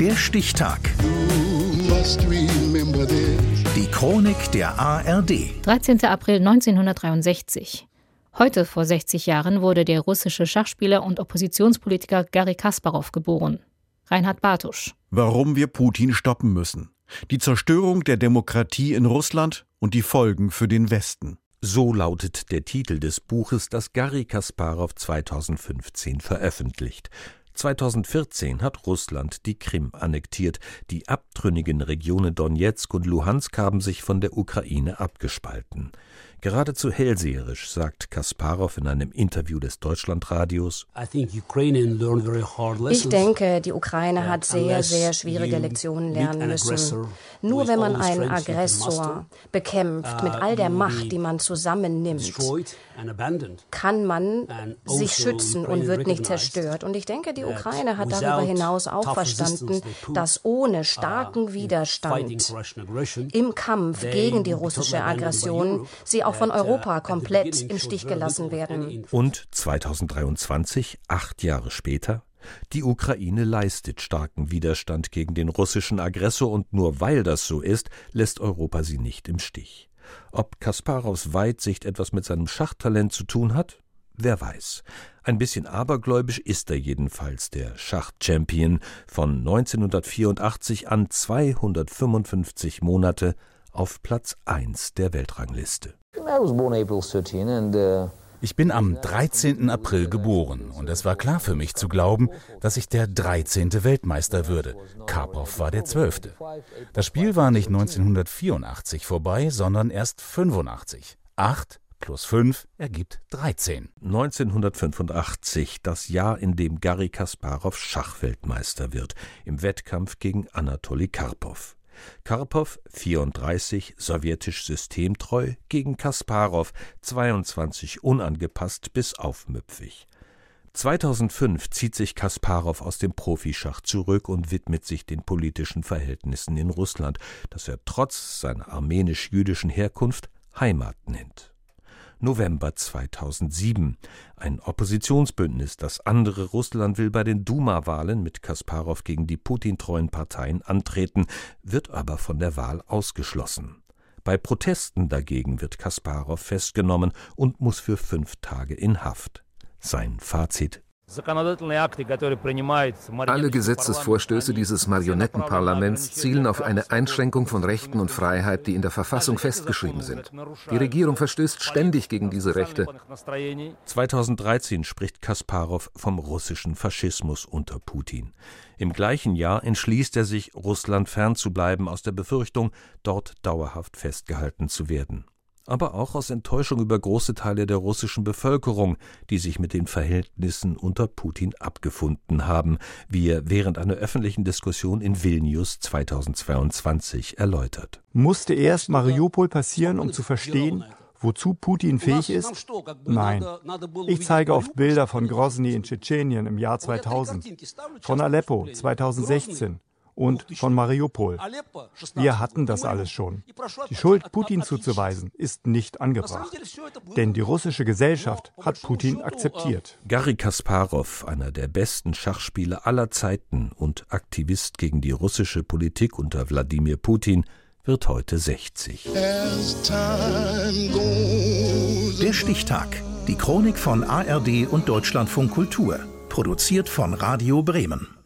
Der Stichtag. Die Chronik der ARD. 13. April 1963. Heute vor 60 Jahren wurde der russische Schachspieler und Oppositionspolitiker Garry Kasparov geboren. Reinhard Bartusch. Warum wir Putin stoppen müssen. Die Zerstörung der Demokratie in Russland und die Folgen für den Westen. So lautet der Titel des Buches, das Garry Kasparov 2015 veröffentlicht. 2014 hat Russland die Krim annektiert. Die abtrünnigen Regionen Donetsk und Luhansk haben sich von der Ukraine abgespalten. Geradezu hellseherisch sagt Kasparov in einem Interview des Deutschlandradios. Ich denke, die Ukraine hat sehr, sehr schwierige Lektionen lernen müssen. Nur wenn man einen Aggressor bekämpft mit all der Macht, die man zusammennimmt, kann man sich also schützen und wird nicht zerstört. Und ich denke, die Ukraine hat darüber hinaus auch verstanden, dass ohne starken Widerstand im Kampf gegen die russische Aggression sie auch von Europa komplett im Stich gelassen werden. Und 2023, acht Jahre später, die Ukraine leistet starken Widerstand gegen den russischen Aggressor und nur weil das so ist, lässt Europa sie nicht im Stich. Ob Kasparows Weitsicht etwas mit seinem Schachtalent zu tun hat? Wer weiß. Ein bisschen abergläubisch ist er jedenfalls, der Schachchampion von 1984 an 255 Monate auf Platz 1 der Weltrangliste. Ich bin am 13. April geboren und es war klar für mich zu glauben, dass ich der 13. Weltmeister würde. Karpov war der 12. Das Spiel war nicht 1984 vorbei, sondern erst 85. 8 plus 5 ergibt 13. 1985, das Jahr, in dem Garry Kasparov Schachweltmeister wird, im Wettkampf gegen Anatoli Karpov. Karpow 34 sowjetisch systemtreu gegen Kasparow 22 unangepasst bis aufmüpfig. 2005 zieht sich Kasparow aus dem Profischach zurück und widmet sich den politischen Verhältnissen in Russland, das er trotz seiner armenisch-jüdischen Herkunft Heimat nennt. November 2007. Ein Oppositionsbündnis, das andere Russland will bei den Duma-Wahlen mit Kasparow gegen die Putin-treuen Parteien antreten, wird aber von der Wahl ausgeschlossen. Bei Protesten dagegen wird Kasparow festgenommen und muss für fünf Tage in Haft. Sein Fazit alle Gesetzesvorstöße dieses Marionettenparlaments zielen auf eine Einschränkung von Rechten und Freiheit, die in der Verfassung festgeschrieben sind. Die Regierung verstößt ständig gegen diese Rechte. 2013 spricht Kasparow vom russischen Faschismus unter Putin. Im gleichen Jahr entschließt er sich, Russland fernzubleiben aus der Befürchtung, dort dauerhaft festgehalten zu werden aber auch aus Enttäuschung über große Teile der russischen Bevölkerung, die sich mit den Verhältnissen unter Putin abgefunden haben, wie er während einer öffentlichen Diskussion in Vilnius 2022 erläutert. Musste erst Mariupol passieren, um zu verstehen, wozu Putin fähig ist? Nein. Ich zeige oft Bilder von Grozny in Tschetschenien im Jahr 2000, von Aleppo 2016 und von Mariupol. Wir hatten das alles schon. Die Schuld Putin zuzuweisen ist nicht angebracht. Denn die russische Gesellschaft hat Putin akzeptiert. Garry Kasparov, einer der besten Schachspieler aller Zeiten und Aktivist gegen die russische Politik unter Wladimir Putin, wird heute 60. Der Stichtag. Die Chronik von ARD und Deutschlandfunk Kultur. Produziert von Radio Bremen.